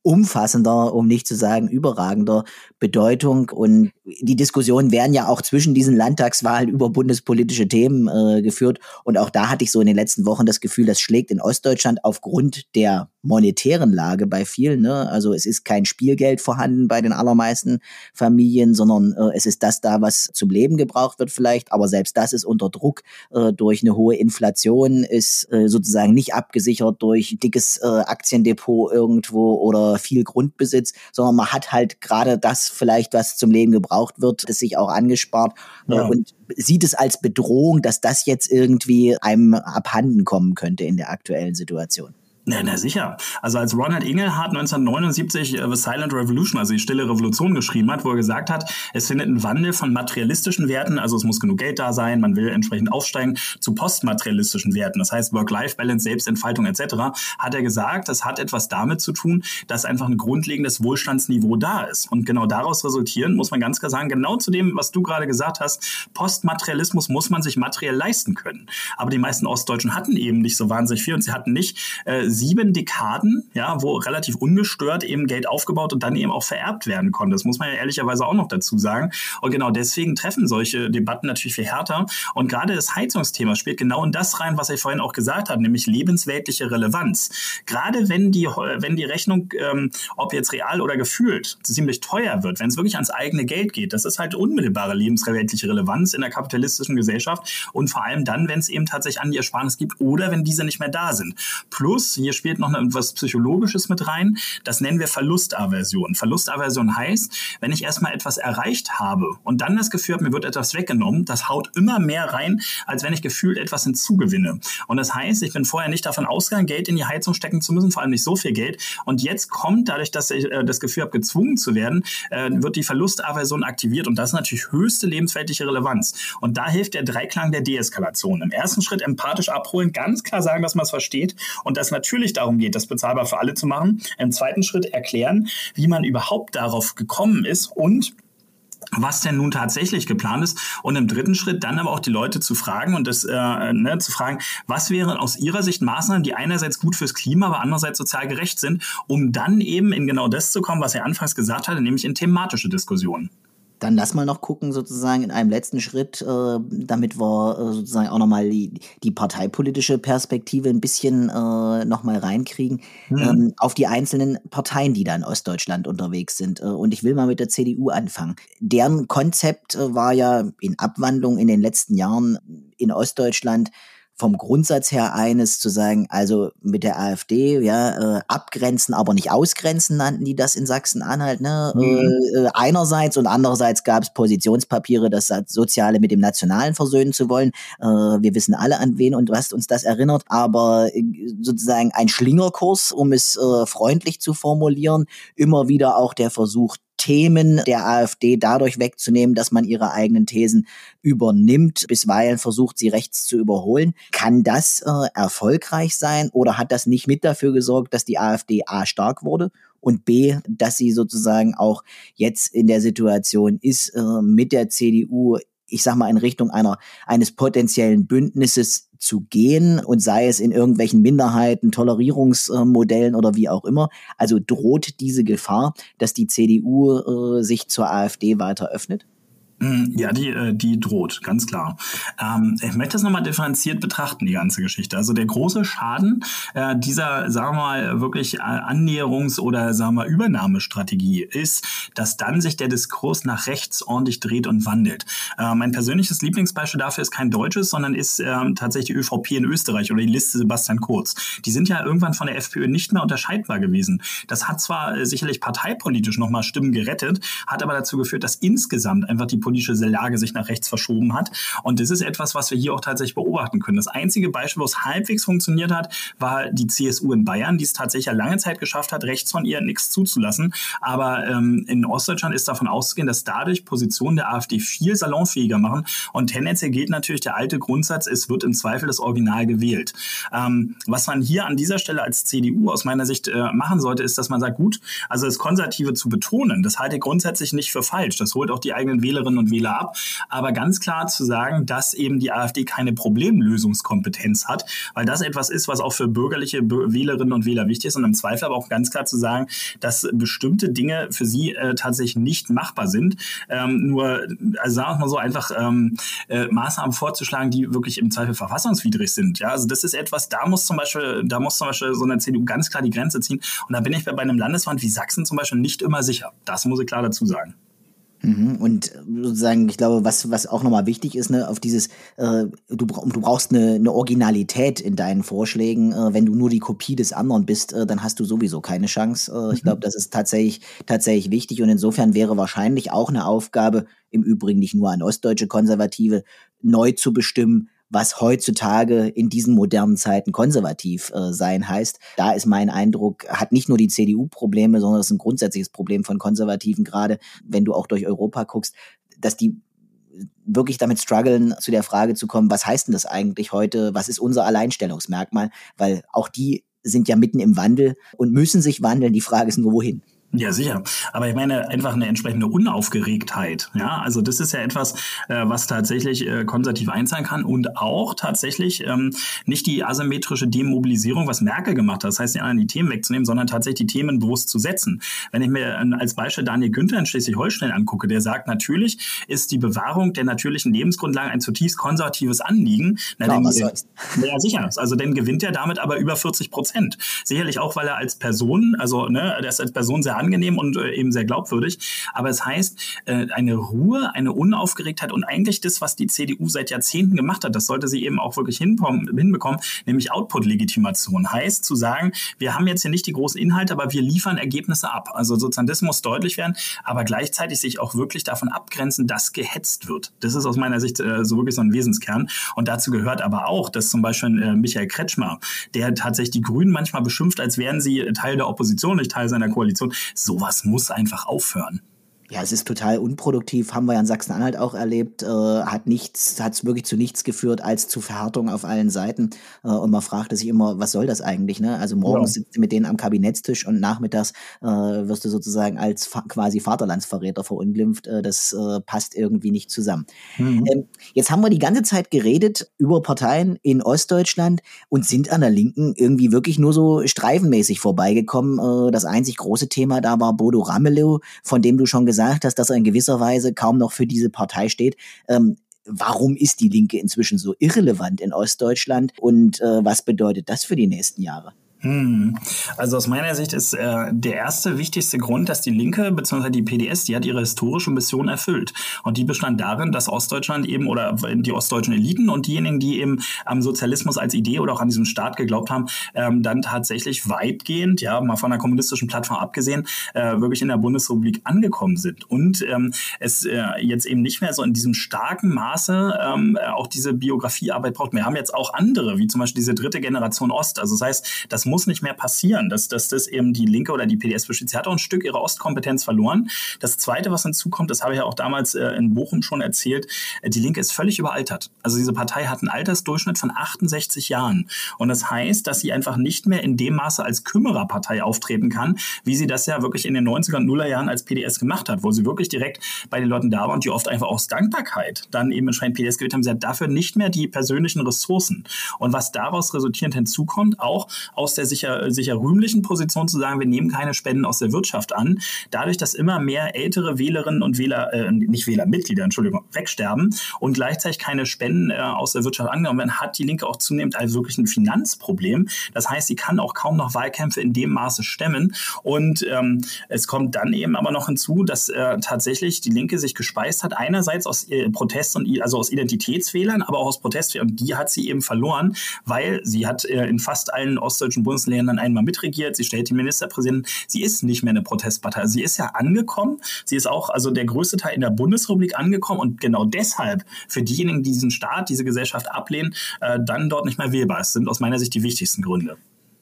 umfassender, um nicht zu sagen überragender Bedeutung. Und die Diskussionen werden ja auch zwischen diesen Landtagswahlen über bundespolitische Themen äh, geführt. Und auch da hatte ich so in den letzten Wochen das Gefühl, das schlägt in Ostdeutschland aufgrund der monetären Lage bei vielen. Ne? Also es ist kein Spielgeld vorhanden bei den allermeisten Familien, sondern äh, es ist das da, was zum Leben gebraucht wird vielleicht. Aber selbst das ist unter Druck äh, durch eine hohe Inflation, ist äh, sozusagen nicht abgesichert durch dickes äh, Aktiendepot irgendwo oder viel Grundbesitz, sondern man hat halt gerade das vielleicht, was zum Leben gebraucht wird, das sich auch angespart äh, ja. und sieht es als Bedrohung, dass das jetzt irgendwie einem abhanden kommen könnte in der aktuellen Situation. Na, na sicher. Also als Ronald Ingelhardt 1979 äh, The Silent Revolution, also die stille Revolution geschrieben hat, wo er gesagt hat, es findet ein Wandel von materialistischen Werten, also es muss genug Geld da sein, man will entsprechend aufsteigen, zu postmaterialistischen Werten, das heißt Work-Life-Balance, Selbstentfaltung etc., hat er gesagt, das hat etwas damit zu tun, dass einfach ein grundlegendes Wohlstandsniveau da ist. Und genau daraus resultieren, muss man ganz klar sagen, genau zu dem, was du gerade gesagt hast, Postmaterialismus muss man sich materiell leisten können. Aber die meisten Ostdeutschen hatten eben nicht so wahnsinnig viel und sie hatten nicht äh, sieben Dekaden, ja, wo relativ ungestört eben Geld aufgebaut und dann eben auch vererbt werden konnte. Das muss man ja ehrlicherweise auch noch dazu sagen. Und genau deswegen treffen solche Debatten natürlich viel härter. Und gerade das Heizungsthema spielt genau in das rein, was ich vorhin auch gesagt habe, nämlich lebensweltliche Relevanz. Gerade wenn die, wenn die Rechnung, ähm, ob jetzt real oder gefühlt, ziemlich teuer wird, wenn es wirklich ans eigene Geld geht, das ist halt unmittelbare lebensweltliche Relevanz in der kapitalistischen Gesellschaft und vor allem dann, wenn es eben tatsächlich an die Ersparnis gibt oder wenn diese nicht mehr da sind. Plus, hier spielt noch etwas Psychologisches mit rein. Das nennen wir Verlustaversion. Verlustaversion heißt, wenn ich erstmal etwas erreicht habe und dann das Gefühl habe, mir wird etwas weggenommen, das haut immer mehr rein, als wenn ich gefühlt etwas hinzugewinne. Und das heißt, ich bin vorher nicht davon ausgegangen, Geld in die Heizung stecken zu müssen, vor allem nicht so viel Geld. Und jetzt kommt, dadurch, dass ich äh, das Gefühl habe, gezwungen zu werden, äh, wird die Verlustaversion aktiviert. Und das ist natürlich höchste lebensweltliche Relevanz. Und da hilft der Dreiklang der Deeskalation. Im ersten Schritt empathisch abholen, ganz klar sagen, dass man es versteht und das natürlich natürlich darum geht, das bezahlbar für alle zu machen. Im zweiten Schritt erklären, wie man überhaupt darauf gekommen ist und was denn nun tatsächlich geplant ist und im dritten Schritt dann aber auch die Leute zu fragen und das äh, ne, zu fragen, was wären aus ihrer Sicht Maßnahmen, die einerseits gut fürs Klima, aber andererseits sozial gerecht sind, um dann eben in genau das zu kommen, was er anfangs gesagt hatte, nämlich in thematische Diskussionen. Dann lass mal noch gucken, sozusagen in einem letzten Schritt, äh, damit wir äh, sozusagen auch nochmal die, die parteipolitische Perspektive ein bisschen äh, nochmal reinkriegen, mhm. ähm, auf die einzelnen Parteien, die da in Ostdeutschland unterwegs sind. Äh, und ich will mal mit der CDU anfangen. Deren Konzept äh, war ja in Abwandlung in den letzten Jahren in Ostdeutschland vom Grundsatz her eines zu sagen, also mit der AfD, ja, äh, abgrenzen, aber nicht ausgrenzen, nannten die das in Sachsen-Anhalt, ne? Mhm. Äh, äh einerseits und andererseits gab es Positionspapiere, das Soziale mit dem Nationalen versöhnen zu wollen. Äh, wir wissen alle an wen und was uns das erinnert, aber äh, sozusagen ein Schlingerkurs, um es äh, freundlich zu formulieren, immer wieder auch der Versuch, Themen der AfD dadurch wegzunehmen, dass man ihre eigenen Thesen übernimmt, bisweilen versucht, sie rechts zu überholen. Kann das äh, erfolgreich sein oder hat das nicht mit dafür gesorgt, dass die AfD A stark wurde und B, dass sie sozusagen auch jetzt in der Situation ist, äh, mit der CDU ich sag mal, in Richtung einer, eines potenziellen Bündnisses zu gehen und sei es in irgendwelchen Minderheiten, Tolerierungsmodellen oder wie auch immer. Also droht diese Gefahr, dass die CDU äh, sich zur AfD weiter öffnet? Mm, ja, die, äh, die droht, ganz klar. Ähm, ich möchte das nochmal differenziert betrachten, die ganze Geschichte. Also der große Schaden äh, dieser, sagen wir mal, wirklich Annäherungs- oder, sagen wir mal, Übernahmestrategie ist, dass dann sich der Diskurs nach rechts ordentlich dreht und wandelt. Äh, mein persönliches Lieblingsbeispiel dafür ist kein deutsches, sondern ist äh, tatsächlich die ÖVP in Österreich oder die Liste Sebastian Kurz. Die sind ja irgendwann von der FPÖ nicht mehr unterscheidbar gewesen. Das hat zwar äh, sicherlich parteipolitisch nochmal Stimmen gerettet, hat aber dazu geführt, dass insgesamt einfach die politische Lage sich nach rechts verschoben hat. Und das ist etwas, was wir hier auch tatsächlich beobachten können. Das einzige Beispiel, wo es halbwegs funktioniert hat, war die CSU in Bayern, die es tatsächlich lange Zeit geschafft hat, rechts von ihr nichts zuzulassen. Aber ähm, in Ostdeutschland ist davon auszugehen, dass dadurch Positionen der AfD viel salonfähiger machen. Und tendenziell gilt natürlich der alte Grundsatz, es wird im Zweifel das Original gewählt. Ähm, was man hier an dieser Stelle als CDU aus meiner Sicht äh, machen sollte, ist, dass man sagt, gut, also das Konservative zu betonen, das halte ich grundsätzlich nicht für falsch. Das holt auch die eigenen Wählerinnen Wählerinnen und Wähler ab. Aber ganz klar zu sagen, dass eben die AfD keine Problemlösungskompetenz hat, weil das etwas ist, was auch für bürgerliche Wählerinnen und Wähler wichtig ist und im Zweifel aber auch ganz klar zu sagen, dass bestimmte Dinge für sie äh, tatsächlich nicht machbar sind. Ähm, nur, also sagen wir mal so, einfach ähm, äh, Maßnahmen vorzuschlagen, die wirklich im Zweifel verfassungswidrig sind. Ja, also das ist etwas, da muss zum Beispiel, da muss zum Beispiel so eine CDU ganz klar die Grenze ziehen. Und da bin ich bei einem Landesland wie Sachsen zum Beispiel nicht immer sicher. Das muss ich klar dazu sagen. Mhm. Und sozusagen, ich glaube, was, was auch nochmal wichtig ist, ne, auf dieses, äh, du, du brauchst eine, eine Originalität in deinen Vorschlägen. Äh, wenn du nur die Kopie des anderen bist, äh, dann hast du sowieso keine Chance. Äh, ich mhm. glaube, das ist tatsächlich, tatsächlich wichtig. Und insofern wäre wahrscheinlich auch eine Aufgabe, im Übrigen nicht nur an ostdeutsche Konservative, neu zu bestimmen, was heutzutage in diesen modernen Zeiten konservativ äh, sein heißt. Da ist mein Eindruck, hat nicht nur die CDU Probleme, sondern es ist ein grundsätzliches Problem von Konservativen, gerade wenn du auch durch Europa guckst, dass die wirklich damit strugglen, zu der Frage zu kommen, was heißt denn das eigentlich heute? Was ist unser Alleinstellungsmerkmal? Weil auch die sind ja mitten im Wandel und müssen sich wandeln. Die Frage ist nur, wohin. Ja, sicher. Aber ich meine, einfach eine entsprechende Unaufgeregtheit. Ja, also das ist ja etwas, äh, was tatsächlich äh, konservativ einzahlen kann und auch tatsächlich ähm, nicht die asymmetrische Demobilisierung, was Merkel gemacht hat, das heißt, die anderen die Themen wegzunehmen, sondern tatsächlich die Themen bewusst zu setzen. Wenn ich mir äh, als Beispiel Daniel Günther in Schleswig-Holstein angucke, der sagt, natürlich ist die Bewahrung der natürlichen Lebensgrundlagen ein zutiefst konservatives Anliegen. Na, Klar, denn, ja, sicher. Also dann gewinnt er damit aber über 40 Prozent. Sicherlich auch, weil er als Person, also ne, der ist als Person sehr angenehm und äh, eben sehr glaubwürdig. Aber es heißt, äh, eine Ruhe, eine Unaufgeregtheit und eigentlich das, was die CDU seit Jahrzehnten gemacht hat, das sollte sie eben auch wirklich hinbekommen, nämlich Output-Legitimation. Heißt zu sagen, wir haben jetzt hier nicht die großen Inhalte, aber wir liefern Ergebnisse ab. Also sozusagen das muss deutlich werden, aber gleichzeitig sich auch wirklich davon abgrenzen, dass gehetzt wird. Das ist aus meiner Sicht äh, so wirklich so ein Wesenskern. Und dazu gehört aber auch, dass zum Beispiel äh, Michael Kretschmer, der tatsächlich die Grünen manchmal beschimpft, als wären sie Teil der Opposition, nicht Teil seiner Koalition, Sowas muss einfach aufhören. Ja, es ist total unproduktiv, haben wir ja in Sachsen-Anhalt auch erlebt, äh, hat nichts, hat es wirklich zu nichts geführt als zu Verhärtung auf allen Seiten. Äh, und man fragte sich immer, was soll das eigentlich? Ne? Also morgens ja. sitzt du mit denen am Kabinettstisch und nachmittags äh, wirst du sozusagen als fa quasi Vaterlandsverräter verunglimpft. Äh, das äh, passt irgendwie nicht zusammen. Mhm. Ähm, jetzt haben wir die ganze Zeit geredet über Parteien in Ostdeutschland und sind an der Linken irgendwie wirklich nur so streifenmäßig vorbeigekommen. Äh, das einzig große Thema da war Bodo Ramelow, von dem du schon gesagt gesagt hast, dass er in gewisser Weise kaum noch für diese Partei steht. Ähm, warum ist die Linke inzwischen so irrelevant in Ostdeutschland und äh, was bedeutet das für die nächsten Jahre? Hm. Also aus meiner Sicht ist äh, der erste wichtigste Grund, dass die Linke bzw. die PDS, die hat ihre historische Mission erfüllt. Und die bestand darin, dass Ostdeutschland eben oder die ostdeutschen Eliten und diejenigen, die eben am Sozialismus als Idee oder auch an diesem Staat geglaubt haben, ähm, dann tatsächlich weitgehend, ja, mal von der kommunistischen Plattform abgesehen, äh, wirklich in der Bundesrepublik angekommen sind. Und ähm, es äh, jetzt eben nicht mehr so in diesem starken Maße ähm, auch diese Biografiearbeit braucht. Wir haben jetzt auch andere, wie zum Beispiel diese dritte Generation Ost. Also das heißt, muss nicht mehr passieren, dass, dass das eben die Linke oder die PDS besteht. Sie hat auch ein Stück ihrer Ostkompetenz verloren. Das Zweite, was hinzukommt, das habe ich ja auch damals äh, in Bochum schon erzählt, äh, die Linke ist völlig überaltert. Also diese Partei hat einen Altersdurchschnitt von 68 Jahren. Und das heißt, dass sie einfach nicht mehr in dem Maße als Kümmererpartei auftreten kann, wie sie das ja wirklich in den 90er und Nuller Jahren als PDS gemacht hat, wo sie wirklich direkt bei den Leuten da war und die oft einfach aus Dankbarkeit dann eben entsprechend PDS gewählt haben. Sie hat dafür nicht mehr die persönlichen Ressourcen. Und was daraus resultierend hinzukommt, auch aus der sicher, sicher rühmlichen Position zu sagen, wir nehmen keine Spenden aus der Wirtschaft an. Dadurch, dass immer mehr ältere Wählerinnen und Wähler, äh, nicht Wählermitglieder, Entschuldigung, wegsterben und gleichzeitig keine Spenden äh, aus der Wirtschaft angenommen werden, hat die Linke auch zunehmend also wirklich ein Finanzproblem. Das heißt, sie kann auch kaum noch Wahlkämpfe in dem Maße stemmen. Und ähm, es kommt dann eben aber noch hinzu, dass äh, tatsächlich die Linke sich gespeist hat, einerseits aus äh, Protest und also aus Identitätswählern, aber auch aus Protestwählern. Und die hat sie eben verloren, weil sie hat äh, in fast allen ostdeutschen Bundesländern einmal mitregiert, sie stellt die Ministerpräsidentin, sie ist nicht mehr eine Protestpartei. Sie ist ja angekommen, sie ist auch, also der größte Teil in der Bundesrepublik angekommen und genau deshalb für diejenigen, die diesen Staat, diese Gesellschaft ablehnen, äh, dann dort nicht mehr wählbar. Das sind aus meiner Sicht die wichtigsten Gründe.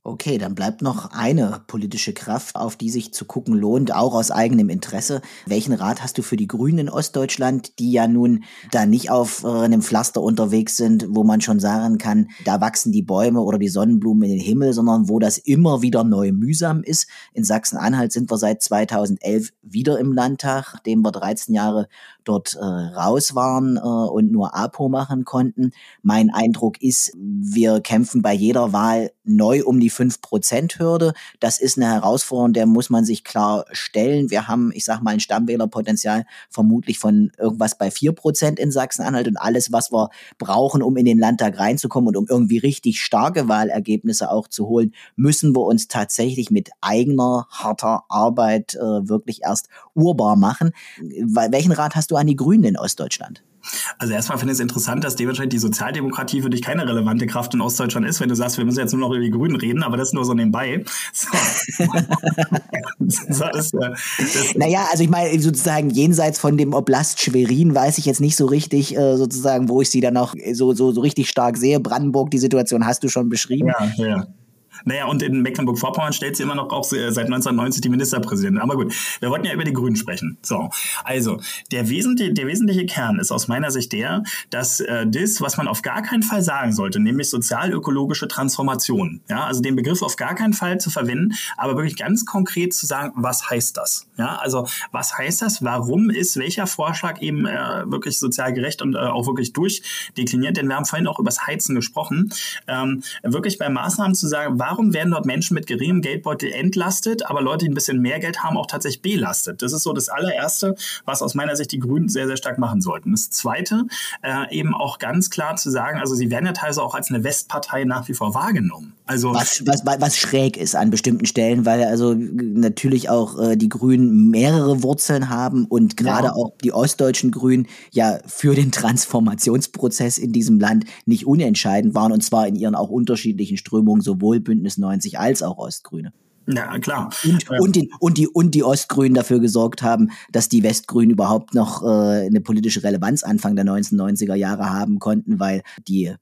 Okay, dann bleibt noch eine politische Kraft, auf die sich zu gucken lohnt, auch aus eigenem Interesse. Welchen Rat hast du für die Grünen in Ostdeutschland, die ja nun da nicht auf äh, einem Pflaster unterwegs sind, wo man schon sagen kann, da wachsen die Bäume oder die Sonnenblumen in den Himmel, sondern wo das immer wieder neu mühsam ist. In Sachsen-Anhalt sind wir seit 2011 wieder im Landtag, nachdem wir 13 Jahre dort äh, raus waren äh, und nur APO machen konnten. Mein Eindruck ist, wir kämpfen bei jeder Wahl neu um die 5%-Hürde. Das ist eine Herausforderung, der muss man sich klar stellen. Wir haben, ich sag mal, ein Stammwählerpotenzial vermutlich von irgendwas bei 4% in Sachsen-Anhalt und alles, was wir brauchen, um in den Landtag reinzukommen und um irgendwie richtig starke Wahlergebnisse auch zu holen, müssen wir uns tatsächlich mit eigener harter Arbeit äh, wirklich erst urbar machen. Welchen Rat hast du an die Grünen in Ostdeutschland? Also erstmal finde ich es interessant, dass dementsprechend die Sozialdemokratie für dich keine relevante Kraft in Ostdeutschland ist, wenn du sagst, wir müssen jetzt nur noch über die Grünen reden, aber das nur so nebenbei. So. so das, das naja, also ich meine, sozusagen jenseits von dem Oblast Schwerin weiß ich jetzt nicht so richtig, äh, sozusagen, wo ich sie dann noch so, so, so richtig stark sehe. Brandenburg, die Situation hast du schon beschrieben. Ja, ja. Naja, und in Mecklenburg-Vorpommern stellt sie immer noch auch seit 1990 die Ministerpräsidentin. Aber gut, wir wollten ja über die Grünen sprechen. So, also der wesentliche, der wesentliche Kern ist aus meiner Sicht der, dass äh, das, was man auf gar keinen Fall sagen sollte, nämlich sozial-ökologische Transformation, ja, also den Begriff auf gar keinen Fall zu verwenden, aber wirklich ganz konkret zu sagen, was heißt das? Ja, also was heißt das? Warum ist welcher Vorschlag eben äh, wirklich sozial gerecht und äh, auch wirklich durchdekliniert? Denn wir haben vorhin auch über das Heizen gesprochen. Ähm, wirklich bei Maßnahmen zu sagen, warum warum werden dort Menschen mit geringem Geldbeutel entlastet, aber Leute, die ein bisschen mehr Geld haben, auch tatsächlich belastet? Das ist so das allererste, was aus meiner Sicht die Grünen sehr, sehr stark machen sollten. Das zweite, äh, eben auch ganz klar zu sagen, also sie werden ja teilweise auch als eine Westpartei nach wie vor wahrgenommen. Also was, was, was schräg ist an bestimmten Stellen, weil also natürlich auch äh, die Grünen mehrere Wurzeln haben und gerade ja. auch die ostdeutschen Grünen ja für den Transformationsprozess in diesem Land nicht unentscheidend waren und zwar in ihren auch unterschiedlichen Strömungen sowohl Bündnis Bündnis 90 als auch Ostgrüne. Ja, klar. Und, und, die, und, die, und die Ostgrünen dafür gesorgt haben, dass die Westgrünen überhaupt noch äh, eine politische Relevanz Anfang der 1990er Jahre haben konnten, weil die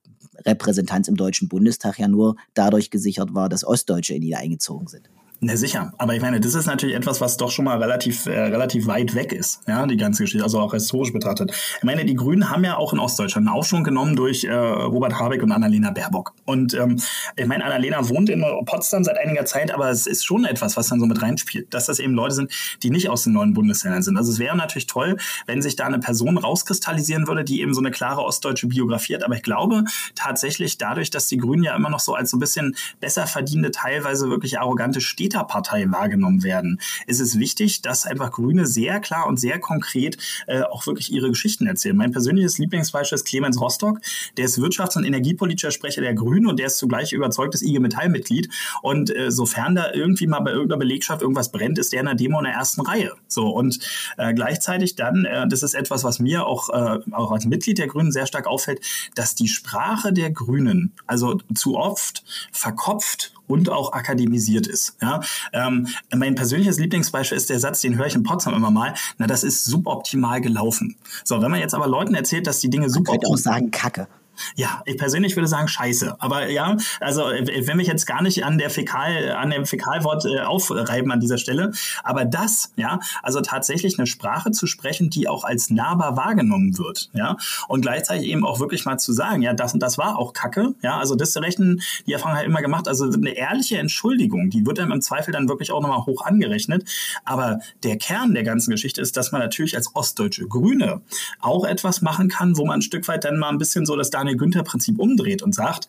Repräsentanz im Deutschen Bundestag ja nur dadurch gesichert war, dass Ostdeutsche in die eingezogen sind. Na sicher, aber ich meine, das ist natürlich etwas, was doch schon mal relativ äh, relativ weit weg ist, ja, die ganze Geschichte, also auch historisch betrachtet. Ich meine, die Grünen haben ja auch in Ostdeutschland einen Aufschwung genommen durch äh, Robert Habeck und Annalena Baerbock. Und ähm, ich meine, Annalena wohnt in Potsdam seit einiger Zeit, aber es ist schon etwas, was dann so mit reinspielt, dass das eben Leute sind, die nicht aus den neuen Bundesländern sind. Also es wäre natürlich toll, wenn sich da eine Person rauskristallisieren würde, die eben so eine klare ostdeutsche Biografie hat. Aber ich glaube tatsächlich dadurch, dass die Grünen ja immer noch so als so ein bisschen besser verdiente, teilweise wirklich arrogante Städte Täterpartei wahrgenommen werden, ist es wichtig, dass einfach Grüne sehr klar und sehr konkret äh, auch wirklich ihre Geschichten erzählen. Mein persönliches Lieblingsbeispiel ist Clemens Rostock, der ist Wirtschafts- und Energiepolitischer Sprecher der Grünen und der ist zugleich überzeugtes IG Metall-Mitglied. Und äh, sofern da irgendwie mal bei irgendeiner Belegschaft irgendwas brennt, ist der in der Demo in der ersten Reihe. So und äh, gleichzeitig dann, äh, das ist etwas, was mir auch, äh, auch als Mitglied der Grünen sehr stark auffällt, dass die Sprache der Grünen also zu oft verkopft und auch akademisiert ist. Ja? Ähm, mein persönliches Lieblingsbeispiel ist der Satz, den höre ich in Potsdam immer mal, na, das ist suboptimal gelaufen. So, wenn man jetzt aber Leuten erzählt, dass die Dinge suboptimal... Ich könnte auch sagen, Kacke. Ja, ich persönlich würde sagen Scheiße. Aber ja, also wenn mich jetzt gar nicht an der Fäkal, an dem Fäkalwort äh, aufreiben an dieser Stelle, aber das, ja, also tatsächlich eine Sprache zu sprechen, die auch als nahbar wahrgenommen wird, ja, und gleichzeitig eben auch wirklich mal zu sagen, ja, das und das war auch Kacke, ja, also das Rechten, die Erfahrung halt immer gemacht, also eine ehrliche Entschuldigung, die wird einem im Zweifel dann wirklich auch nochmal hoch angerechnet. Aber der Kern der ganzen Geschichte ist, dass man natürlich als ostdeutsche Grüne auch etwas machen kann, wo man ein Stück weit dann mal ein bisschen so das Daniel Günther-Prinzip umdreht und sagt,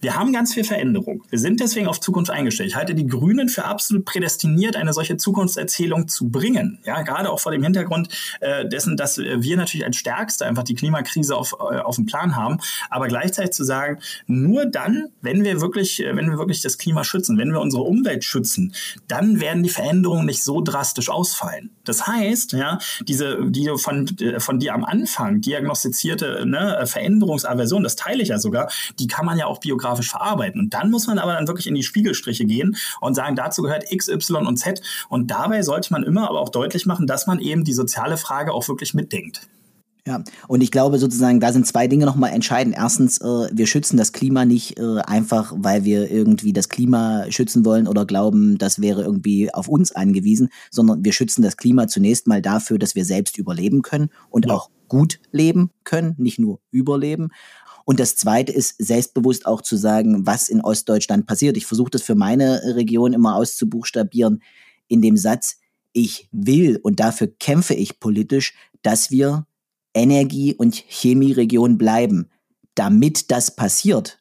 wir haben ganz viel Veränderung. Wir sind deswegen auf Zukunft eingestellt. Ich halte die Grünen für absolut prädestiniert, eine solche Zukunftserzählung zu bringen. Ja, gerade auch vor dem Hintergrund äh, dessen, dass wir natürlich als Stärkste einfach die Klimakrise auf, äh, auf dem Plan haben. Aber gleichzeitig zu sagen, nur dann, wenn wir wirklich, äh, wenn wir wirklich das Klima schützen, wenn wir unsere Umwelt schützen, dann werden die Veränderungen nicht so drastisch ausfallen. Das heißt, ja, diese, die von, äh, von dir am Anfang diagnostizierte ne, Veränderungsaversion, das teile ich ja sogar, die kann man ja auch biografisch fotografisch verarbeiten. Und dann muss man aber dann wirklich in die Spiegelstriche gehen und sagen, dazu gehört X, Y und Z. Und dabei sollte man immer aber auch deutlich machen, dass man eben die soziale Frage auch wirklich mitdenkt. Ja, und ich glaube sozusagen, da sind zwei Dinge nochmal entscheidend. Erstens, äh, wir schützen das Klima nicht äh, einfach, weil wir irgendwie das Klima schützen wollen oder glauben, das wäre irgendwie auf uns angewiesen, sondern wir schützen das Klima zunächst mal dafür, dass wir selbst überleben können und ja. auch gut leben können, nicht nur überleben. Und das Zweite ist, selbstbewusst auch zu sagen, was in Ostdeutschland passiert. Ich versuche das für meine Region immer auszubuchstabieren in dem Satz, ich will und dafür kämpfe ich politisch, dass wir Energie- und Chemieregion bleiben. Damit das passiert,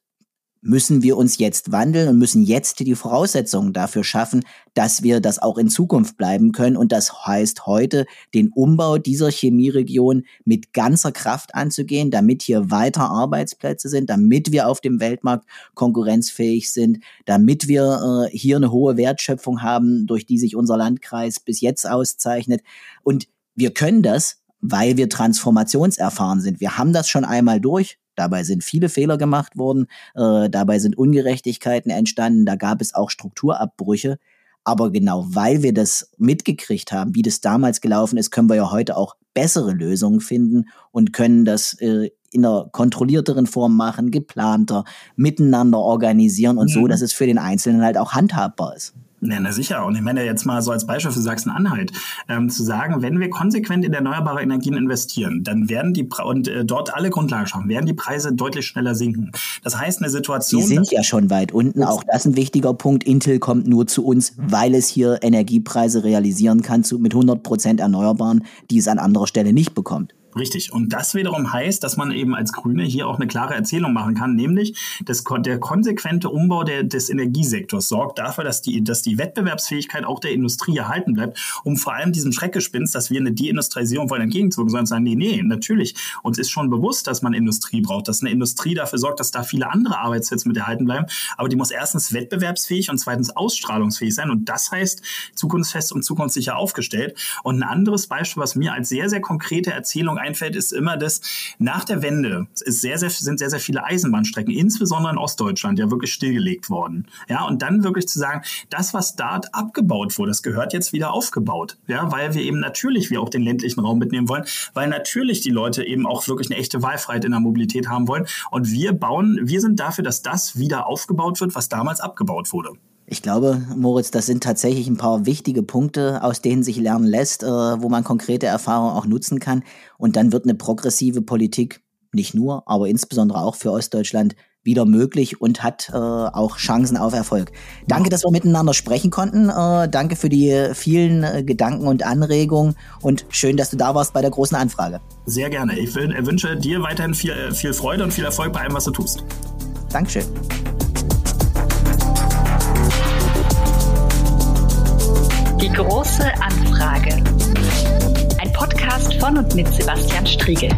müssen wir uns jetzt wandeln und müssen jetzt die Voraussetzungen dafür schaffen, dass wir das auch in Zukunft bleiben können. Und das heißt heute, den Umbau dieser Chemieregion mit ganzer Kraft anzugehen, damit hier weiter Arbeitsplätze sind, damit wir auf dem Weltmarkt konkurrenzfähig sind, damit wir äh, hier eine hohe Wertschöpfung haben, durch die sich unser Landkreis bis jetzt auszeichnet. Und wir können das, weil wir transformationserfahren sind. Wir haben das schon einmal durch. Dabei sind viele Fehler gemacht worden. Äh, dabei sind Ungerechtigkeiten entstanden. Da gab es auch Strukturabbrüche. Aber genau weil wir das mitgekriegt haben, wie das damals gelaufen ist, können wir ja heute auch bessere Lösungen finden und können das äh, in einer kontrollierteren Form machen, geplanter, miteinander organisieren und mhm. so, dass es für den Einzelnen halt auch handhabbar ist. Ja, na sicher. Und ich meine jetzt mal so als Beispiel für Sachsen-Anhalt, ähm, zu sagen, wenn wir konsequent in erneuerbare Energien investieren, dann werden die und äh, dort alle Grundlagen schaffen, werden die Preise deutlich schneller sinken. Das heißt, eine Situation. Die sind ja schon weit unten. Auch das ist ein wichtiger Punkt. Intel kommt nur zu uns, weil es hier Energiepreise realisieren kann zu, mit 100 Prozent Erneuerbaren, die es an anderer Stelle nicht bekommt. Richtig. Und das wiederum heißt, dass man eben als Grüne hier auch eine klare Erzählung machen kann, nämlich dass der konsequente Umbau der, des Energiesektors sorgt dafür, dass die, dass die Wettbewerbsfähigkeit auch der Industrie erhalten bleibt, um vor allem diesem Schreckgespinst, dass wir eine Deindustrialisierung wollen, entgegenzuwirken, sondern sagen, nee, nee, natürlich. Uns ist schon bewusst, dass man Industrie braucht, dass eine Industrie dafür sorgt, dass da viele andere Arbeitsplätze mit erhalten bleiben. Aber die muss erstens wettbewerbsfähig und zweitens ausstrahlungsfähig sein. Und das heißt zukunftsfest und zukunftssicher aufgestellt. Und ein anderes Beispiel, was mir als sehr, sehr konkrete Erzählung einfällt, ist immer das, nach der Wende ist sehr, sehr, sind sehr, sehr viele Eisenbahnstrecken, insbesondere in Ostdeutschland, ja wirklich stillgelegt worden. Ja, und dann wirklich zu sagen, das, was dort abgebaut wurde, das gehört jetzt wieder aufgebaut. Ja, weil wir eben natürlich wir auch den ländlichen Raum mitnehmen wollen, weil natürlich die Leute eben auch wirklich eine echte Wahlfreiheit in der Mobilität haben wollen. Und wir bauen, wir sind dafür, dass das wieder aufgebaut wird, was damals abgebaut wurde. Ich glaube, Moritz, das sind tatsächlich ein paar wichtige Punkte, aus denen sich lernen lässt, äh, wo man konkrete Erfahrungen auch nutzen kann. Und dann wird eine progressive Politik nicht nur, aber insbesondere auch für Ostdeutschland wieder möglich und hat äh, auch Chancen auf Erfolg. Danke, dass wir miteinander sprechen konnten. Äh, danke für die vielen äh, Gedanken und Anregungen und schön, dass du da warst bei der großen Anfrage. Sehr gerne. Ich wünsche dir weiterhin viel, viel Freude und viel Erfolg bei allem, was du tust. Dankeschön. Große Anfrage. Ein Podcast von und mit Sebastian Striegel.